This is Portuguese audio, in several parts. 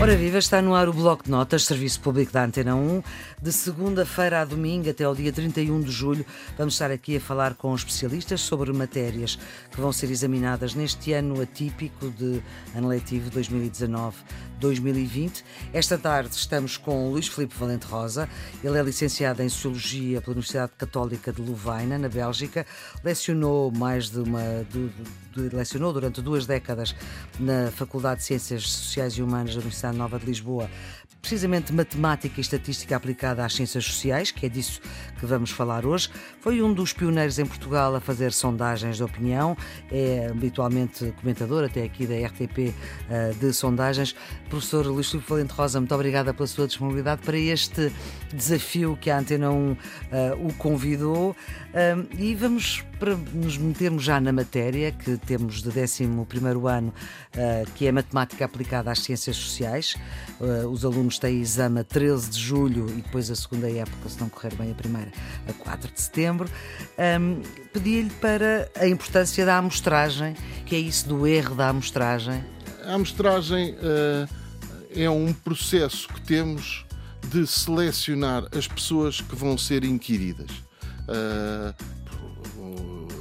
Ora viva, está no ar o Bloco de Notas, Serviço Público da Antena 1. De segunda-feira a domingo até ao dia 31 de julho, vamos estar aqui a falar com especialistas sobre matérias que vão ser examinadas neste ano atípico de ano letivo 2019-2020. Esta tarde estamos com Luís Filipe Valente Rosa. Ele é licenciado em Sociologia pela Universidade Católica de Louvaina, na Bélgica. Lecionou mais de uma. De, lecionou durante duas décadas na Faculdade de Ciências Sociais e Humanas da Universidade Nova de Lisboa, precisamente matemática e estatística aplicada às ciências sociais, que é disso que vamos falar hoje. Foi um dos pioneiros em Portugal a fazer sondagens de opinião, é habitualmente comentador até aqui da RTP eh, de sondagens. Professor Luís Filipe Valente Rosa, muito obrigada pela sua disponibilidade para este desafio que a Antena 1 uh, eh, o convidou. Uh, e vamos para nos metermos já na matéria que temos de 11 ano, que é matemática aplicada às ciências sociais. os alunos têm exame a 13 de julho e depois a segunda época, se não correr bem a primeira, a 4 de setembro. Um, Pedi-lhe para a importância da amostragem, que é isso do erro da amostragem. A amostragem é um processo que temos de selecionar as pessoas que vão ser inquiridas. Uh,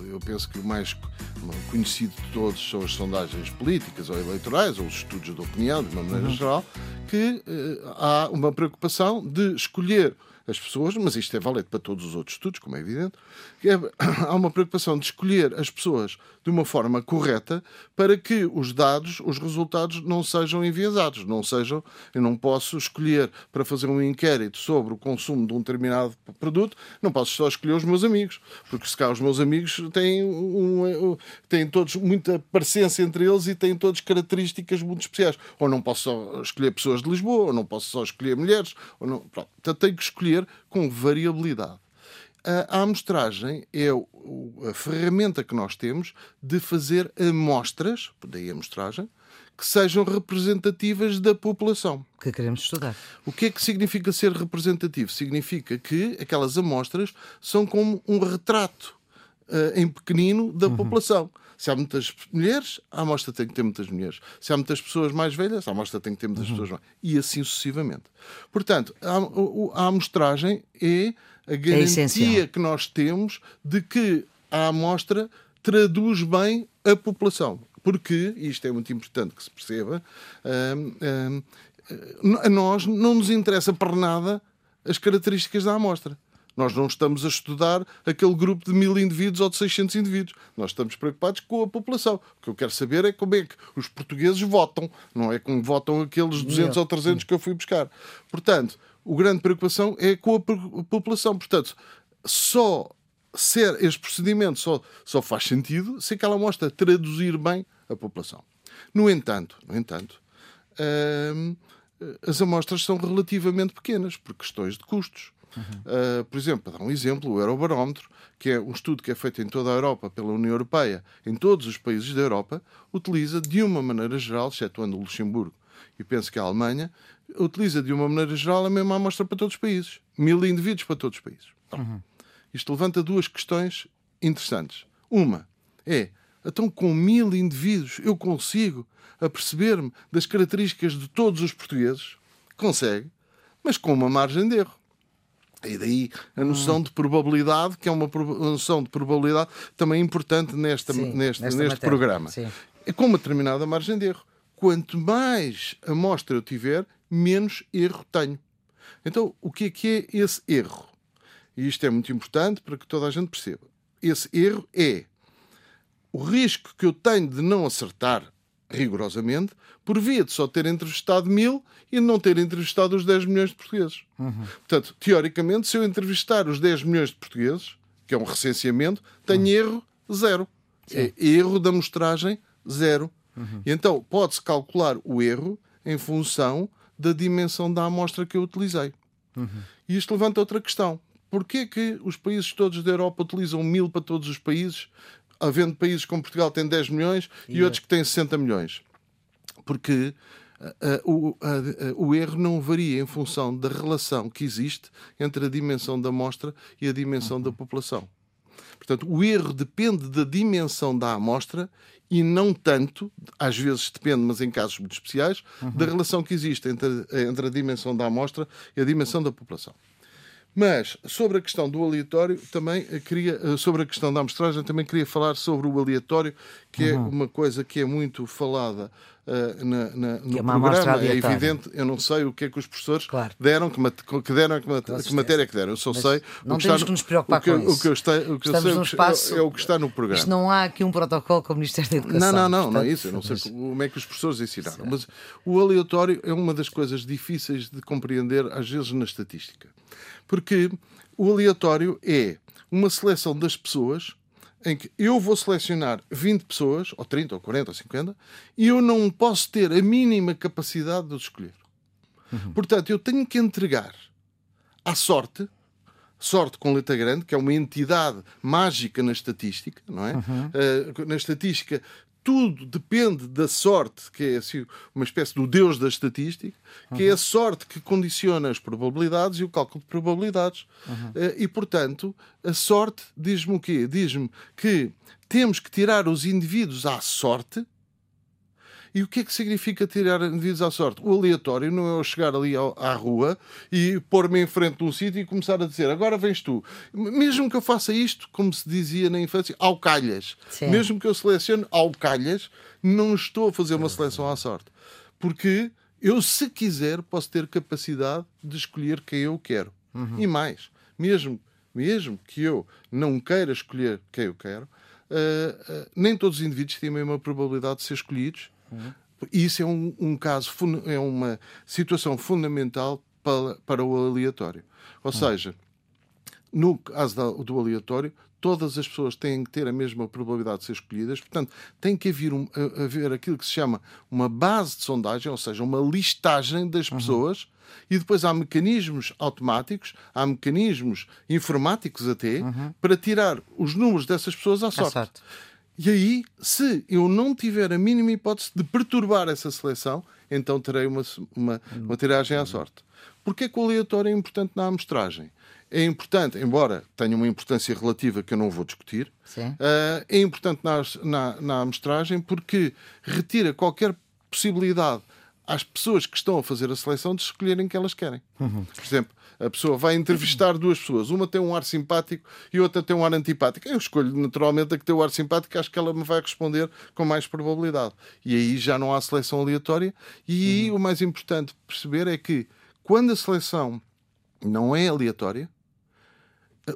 eu penso que o mais conhecido de todos são as sondagens políticas ou eleitorais, ou os estudos de opinião, de uma maneira uhum. geral, que uh, há uma preocupação de escolher as pessoas, mas isto é válido para todos os outros estudos, como é evidente, é, há uma preocupação de escolher as pessoas de uma forma correta para que os dados, os resultados não sejam enviesados, não sejam, eu não posso escolher para fazer um inquérito sobre o consumo de um determinado produto, não posso só escolher os meus amigos, porque se cá os meus amigos têm, um, têm todos muita parecência entre eles e têm todas características muito especiais. Ou não posso só escolher pessoas de Lisboa, ou não posso só escolher mulheres, ou não, pronto. Tenho que escolher com variabilidade. A amostragem é a ferramenta que nós temos de fazer amostras, daí a amostragem, que sejam representativas da população. Que queremos estudar. O que é que significa ser representativo? Significa que aquelas amostras são como um retrato uh, em pequenino da uhum. população. Se há muitas mulheres, a amostra tem que ter muitas mulheres. Se há muitas pessoas mais velhas, a amostra tem que ter muitas uhum. pessoas mais. E assim sucessivamente. Portanto, a, a amostragem é a é garantia é que nós temos de que a amostra traduz bem a população. Porque, e isto é muito importante que se perceba, hum, hum, a nós não nos interessa para nada as características da amostra. Nós não estamos a estudar aquele grupo de mil indivíduos ou de 600 indivíduos. Nós estamos preocupados com a população. O que eu quero saber é como é que os portugueses votam, não é como votam aqueles 200 ou 300 que eu fui buscar. Portanto, a grande preocupação é com a população. Portanto, só ser este procedimento só, só faz sentido se aquela mostra traduzir bem a população. No entanto, no entanto, hum, as amostras são relativamente pequenas por questões de custos. Uhum. Uh, por exemplo, para dar um exemplo, o Eurobarómetro, que é um estudo que é feito em toda a Europa pela União Europeia, em todos os países da Europa, utiliza de uma maneira geral, excetuando o Luxemburgo e penso que a Alemanha, utiliza de uma maneira geral a mesma amostra para todos os países. Mil indivíduos para todos os países. Então, uhum. Isto levanta duas questões interessantes. Uma é, então com mil indivíduos eu consigo aperceber-me das características de todos os portugueses? Consegue, mas com uma margem de erro. E daí a noção hum. de probabilidade, que é uma noção de probabilidade também importante nesta, Sim, neste, neste matéria. programa. Sim. É com uma determinada margem de erro. Quanto mais amostra eu tiver, menos erro tenho. Então, o que é que é esse erro? E isto é muito importante para que toda a gente perceba. Esse erro é o risco que eu tenho de não acertar rigorosamente, por via de só ter entrevistado mil e não ter entrevistado os 10 milhões de portugueses. Uhum. Portanto, teoricamente, se eu entrevistar os 10 milhões de portugueses, que é um recenseamento, tenho uhum. erro zero. É erro da mostragem zero. Uhum. E então pode-se calcular o erro em função da dimensão da amostra que eu utilizei. E isto levanta outra questão. Porquê que os países todos da Europa utilizam mil para todos os países havendo países como Portugal que têm 10 milhões e, e outros que têm 60 milhões. Porque uh, uh, uh, o erro não varia em função da relação que existe entre a dimensão da amostra e a dimensão uhum. da população. Portanto, o erro depende da dimensão da amostra e não tanto, às vezes depende, mas em casos muito especiais, uhum. da relação que existe entre, entre a dimensão da amostra e a dimensão da população. Mas sobre a questão do aleatório, também queria, eh, sobre a questão da amostragem, também queria falar sobre o aleatório, que é uhum. é uma coisa que é muito falada uh, na, na, no é programa. É evidente, eu não sei o que é que os professores claro. deram, que, que deram, que, que matéria é que deram. Eu só Mas sei. Não o que temos está, que nos preocupar o que, com isso. O que eu, está, o que eu sei espaço, é, o que está no programa. Isto não há aqui um protocolo com o Ministério da Educação. Não, não, não, portanto, não é isso. Eu não sei como é que os professores ensinaram. Certo. Mas o aleatório é uma das coisas difíceis de compreender, às vezes, na estatística. Porque o aleatório é uma seleção das pessoas em que eu vou selecionar 20 pessoas, ou 30, ou 40, ou 50, e eu não posso ter a mínima capacidade de escolher. Uhum. Portanto, eu tenho que entregar à sorte, sorte com letra grande, que é uma entidade mágica na estatística, não é? Uhum. Uh, na estatística, tudo depende da sorte, que é assim, uma espécie do deus da estatística, que uhum. é a sorte que condiciona as probabilidades e o cálculo de probabilidades. Uhum. E, portanto, a sorte diz-me o quê? Diz-me que temos que tirar os indivíduos à sorte e o que é que significa tirar indivíduos à sorte? O aleatório não é eu chegar ali à rua e pôr-me em frente de um sítio e começar a dizer agora vens tu. Mesmo que eu faça isto, como se dizia na infância, ao calhas. Sim. Mesmo que eu selecione ao calhas, não estou a fazer uma seleção à sorte. Porque eu, se quiser, posso ter capacidade de escolher quem eu quero. Uhum. E mais, mesmo, mesmo que eu não queira escolher quem eu quero, uh, uh, nem todos os indivíduos têm a mesma probabilidade de ser escolhidos Uhum. Isso é um, um, caso, é uma situação fundamental para, para o aleatório. Ou uhum. seja, no caso do aleatório, todas as pessoas têm que ter a mesma probabilidade de ser escolhidas, portanto, tem que haver, um, haver aquilo que se chama uma base de sondagem, ou seja, uma listagem das uhum. pessoas. Uhum. E depois há mecanismos automáticos, há mecanismos informáticos até, uhum. para tirar os números dessas pessoas à sorte. sorte. E aí, se eu não tiver a mínima hipótese de perturbar essa seleção, então terei uma, uma, uma tiragem à sorte. Porquê que o aleatório é importante na amostragem? É importante, embora tenha uma importância relativa que eu não vou discutir, uh, é importante na, na, na amostragem porque retira qualquer possibilidade às pessoas que estão a fazer a seleção de escolherem que elas querem. Uhum. Por exemplo, a pessoa vai entrevistar duas pessoas, uma tem um ar simpático e outra tem um ar antipático. Eu escolho naturalmente a que tem o ar simpático, acho que ela me vai responder com mais probabilidade. E aí já não há seleção aleatória. E uhum. o mais importante perceber é que quando a seleção não é aleatória,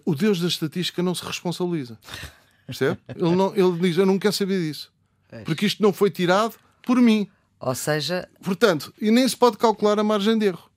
o Deus da estatística não se responsabiliza. Percebe? Ele, não, ele diz: Eu não quero saber disso. Porque isto não foi tirado por mim. Ou seja. Portanto, e nem se pode calcular a margem de erro.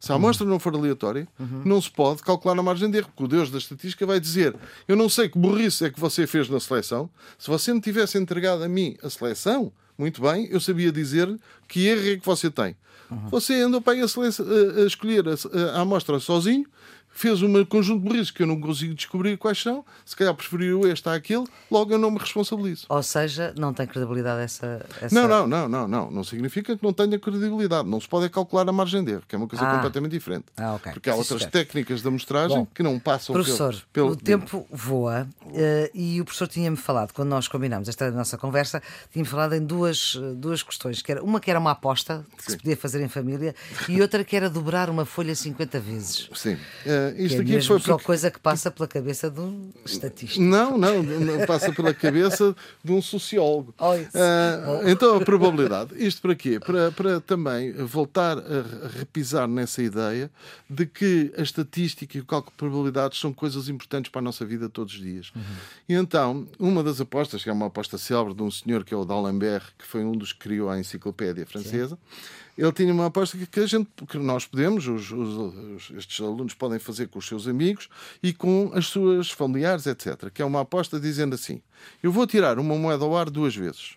Se a amostra não for aleatória, uhum. não se pode calcular a margem de erro, porque o Deus da estatística vai dizer: Eu não sei que burrice é que você fez na seleção. Se você me tivesse entregado a mim a seleção, muito bem, eu sabia dizer que erro é que você tem. Uhum. Você andou para a, a escolher a, a amostra sozinho fez um conjunto de burrice que eu não consigo descobrir quais são, se calhar preferiu este a aquele, logo eu não me responsabilizo. Ou seja, não tem credibilidade essa, essa... Não, não, não, não, não. Não significa que não tenha credibilidade. Não se pode calcular a margem de erro, que é uma coisa ah. completamente diferente. Ah, okay. Porque há outras técnicas de amostragem Bom, que não passam professor, pelo, pelo... o tempo voa uh, e o professor tinha-me falado, quando nós combinámos esta nossa conversa, tinha-me falado em duas, duas questões. Que era, uma que era uma aposta que Sim. se podia fazer em família e outra que era dobrar uma folha 50 vezes. Sim. Uh, isto que é aqui foi só porque... coisa que passa pela cabeça de um estatístico. Não, não, não passa pela cabeça de um sociólogo. Oh, uh, então a probabilidade. Isto para quê? Para, para também voltar a repisar nessa ideia de que a estatística e o cálculo de probabilidades são coisas importantes para a nossa vida todos os dias. Uhum. E então, uma das apostas, que é uma aposta célebre de um senhor que é o D'Alembert, que foi um dos que criou a enciclopédia francesa, Sim ele tinha uma aposta que, a gente, que nós podemos, os, os, estes alunos podem fazer com os seus amigos e com as suas familiares, etc. Que é uma aposta dizendo assim: eu vou tirar uma moeda ao ar duas vezes.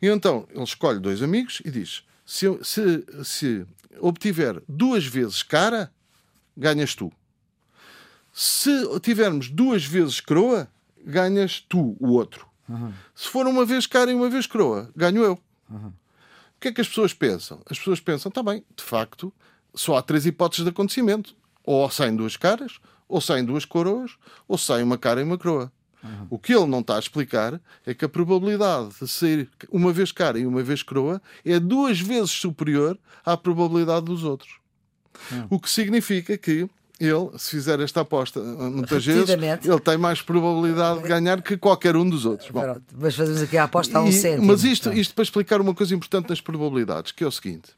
E então ele escolhe dois amigos e diz: se, se, se obtiver duas vezes cara, ganhas tu. Se tivermos duas vezes croa, ganhas tu, o outro. Uhum. Se for uma vez cara e uma vez croa, ganho eu. Uhum. O que é que as pessoas pensam? As pessoas pensam, está bem, de facto, só há três hipóteses de acontecimento. Ou saem duas caras, ou saem duas coroas, ou sai uma cara e uma coroa. Uhum. O que ele não está a explicar é que a probabilidade de sair uma vez cara e uma vez coroa é duas vezes superior à probabilidade dos outros. Uhum. O que significa que ele, se fizer esta aposta muitas vezes, ele tem mais probabilidade de ganhar que qualquer um dos outros. Bom, mas fazemos aqui a aposta a um cêntimo. Mas isto, isto para explicar uma coisa importante nas probabilidades, que é o seguinte: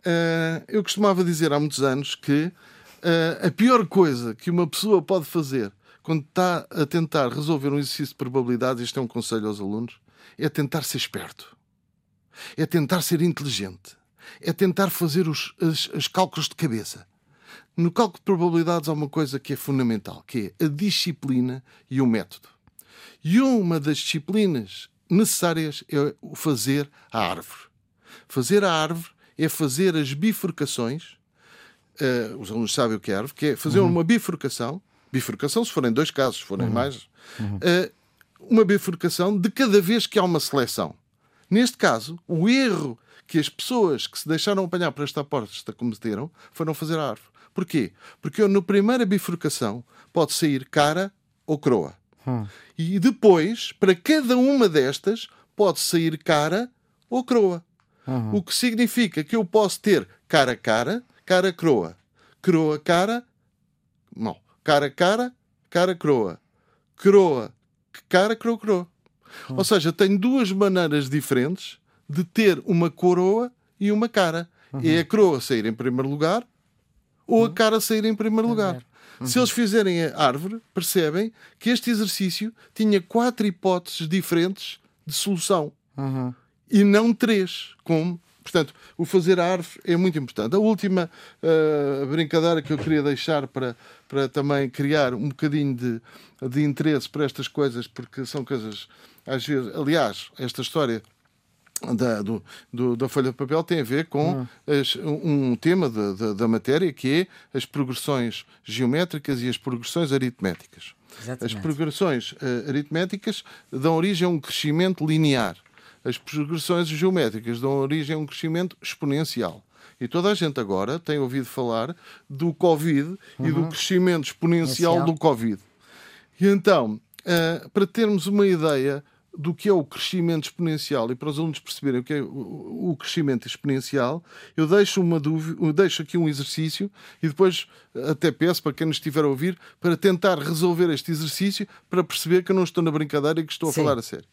uh, eu costumava dizer há muitos anos que uh, a pior coisa que uma pessoa pode fazer quando está a tentar resolver um exercício de probabilidades, isto é um conselho aos alunos, é tentar ser esperto, é tentar ser inteligente, é tentar fazer os, os, os cálculos de cabeça no cálculo de probabilidades há uma coisa que é fundamental, que é a disciplina e o método. E uma das disciplinas necessárias é o fazer a árvore. Fazer a árvore é fazer as bifurcações. Uh, os alunos sabem o que é árvore, que é fazer uhum. uma bifurcação. Bifurcação, se forem dois casos, se forem uhum. mais. Uhum. Uh, uma bifurcação de cada vez que há uma seleção. Neste caso, o erro que as pessoas que se deixaram apanhar por esta aposta cometeram foram fazer a árvore. Porquê? Porque eu, na primeira bifurcação, pode sair cara ou croa. Hum. E depois, para cada uma destas, pode sair cara ou croa. Uhum. O que significa que eu posso ter cara cara, cara croa, croa cara, não, cara cara, cara croa, croa cara croa croa. Uhum. Ou seja, tenho duas maneiras diferentes de ter uma coroa e uma cara. Uhum. É a croa sair em primeiro lugar ou a cara sair em primeiro lugar. Uhum. Se eles fizerem a árvore, percebem que este exercício tinha quatro hipóteses diferentes de solução uhum. e não três, como. Portanto, o fazer a árvore é muito importante. A última uh, brincadeira que eu queria deixar para, para também criar um bocadinho de, de interesse para estas coisas, porque são coisas, às vezes, aliás, esta história da, do, do, da folha de papel tem a ver com uhum. as, um tema de, de, da matéria que é as progressões geométricas e as progressões aritméticas. Exatamente. As progressões uh, aritméticas dão origem a um crescimento linear. As progressões geométricas dão origem a um crescimento exponencial. E toda a gente agora tem ouvido falar do Covid uhum. e do uhum. crescimento exponencial Exponencial. do Covid. E então, uh, para termos uma ideia do que é o crescimento exponencial e para os alunos perceberem o que é o crescimento exponencial, eu deixo uma dúvida, eu deixo aqui um exercício e depois até peço para quem nos estiver a ouvir para tentar resolver este exercício para perceber que eu não estou na brincadeira e que estou a Sim. falar a sério.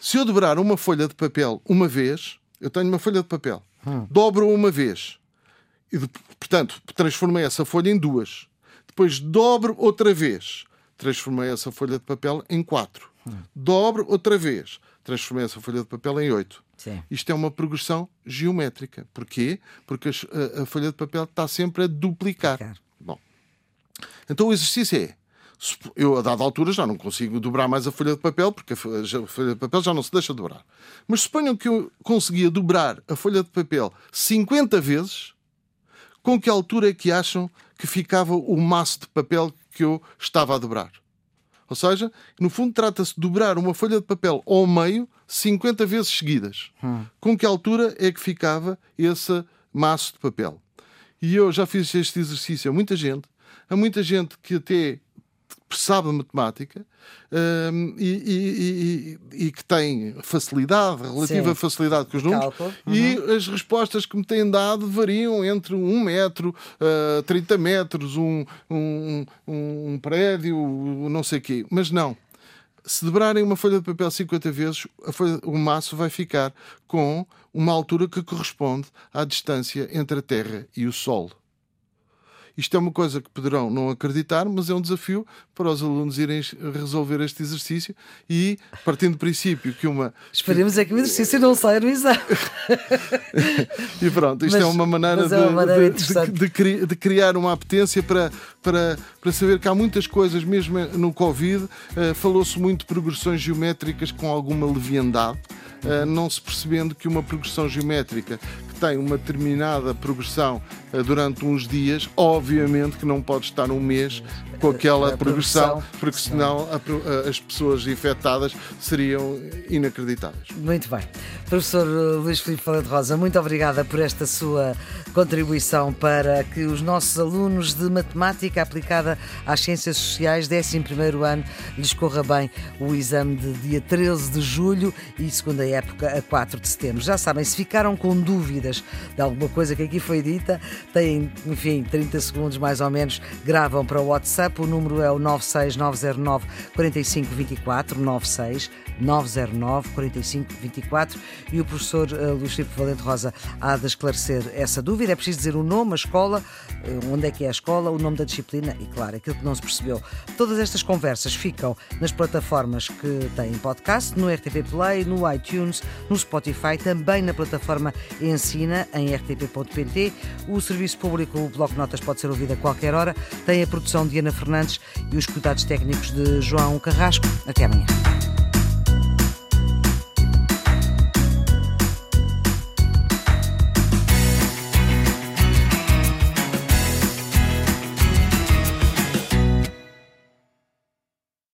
Se eu dobrar uma folha de papel uma vez, eu tenho uma folha de papel, hum. dobro uma vez e, portanto, transformei essa folha em duas. Depois dobro outra vez, transformei essa folha de papel em quatro dobro outra vez, transformei essa folha de papel em 8. Sim. Isto é uma progressão geométrica. Porquê? Porque a, a folha de papel está sempre a duplicar. Duplicar. Bom, então o exercício é. Eu, a dada altura, já não consigo dobrar mais a folha de papel, porque a folha de papel já não se deixa dobrar. Mas suponham que eu conseguia dobrar a folha de papel 50 vezes, com que altura é que acham que ficava o maço de papel que eu estava a dobrar? Ou seja, no fundo trata-se de dobrar uma folha de papel ao meio 50 vezes seguidas. Hum. Com que altura é que ficava esse maço de papel? E eu já fiz este exercício a muita gente, a muita gente que até sabe matemática um, e, e, e, que tem facilidade, relativa Sim. facilidade com os números, uhum. e as respostas que me têm dado variam entre um metro, uh, 30 metros, um, um, um prédio, não sei o quê. Mas não. Se dobrarem uma folha de papel 50 vezes, folha, o maço vai ficar com uma altura que corresponde à distância entre a Terra e o Sol. Isto é uma coisa que poderão não acreditar, mas é um desafio para os alunos irem resolver este exercício e, partindo do princípio que uma. Esperemos é que o exercício não saia no exame. e pronto, isto é mas, é uma maneira, de, é uma maneira de, de, de, criar uma apetência para, para, para saber que há muitas coisas, mesmo no Covid, uh, falou-se muito de progressões geométricas com alguma leviandade. Uh, não se percebendo que uma progressão geométrica que tem uma determinada progressão uh, durante uns dias, obviamente que não pode estar um mês com aquela progressão, porque senão a, as pessoas infectadas seriam inacreditáveis. Muito bem. Professor Luís Filipe Falante Rosa, muito obrigada por esta sua contribuição para que os nossos alunos de matemática aplicada às ciências sociais, 11 ano, lhes corra bem o exame de dia 13 de julho e segunda época a 4 de setembro. Já sabem, se ficaram com dúvidas de alguma coisa que aqui foi dita, têm, enfim, 30 segundos mais ou menos, gravam para o WhatsApp, o número é o 96909 4524, 96 909 4524 e o professor uh, Luís Filipe Valente Rosa há de esclarecer essa dúvida. É preciso dizer o nome, a escola, uh, onde é que é a escola, o nome da disciplina e, claro, aquilo que não se percebeu. Todas estas conversas ficam nas plataformas que têm podcast, no RTP Play, no iTunes, no Spotify, também na plataforma Ensina, em rtp.pt. O serviço público, o Bloco Notas, pode ser ouvido a qualquer hora. Tem a produção de Ana Fernandes e os cuidados técnicos de João Carrasco. Até amanhã.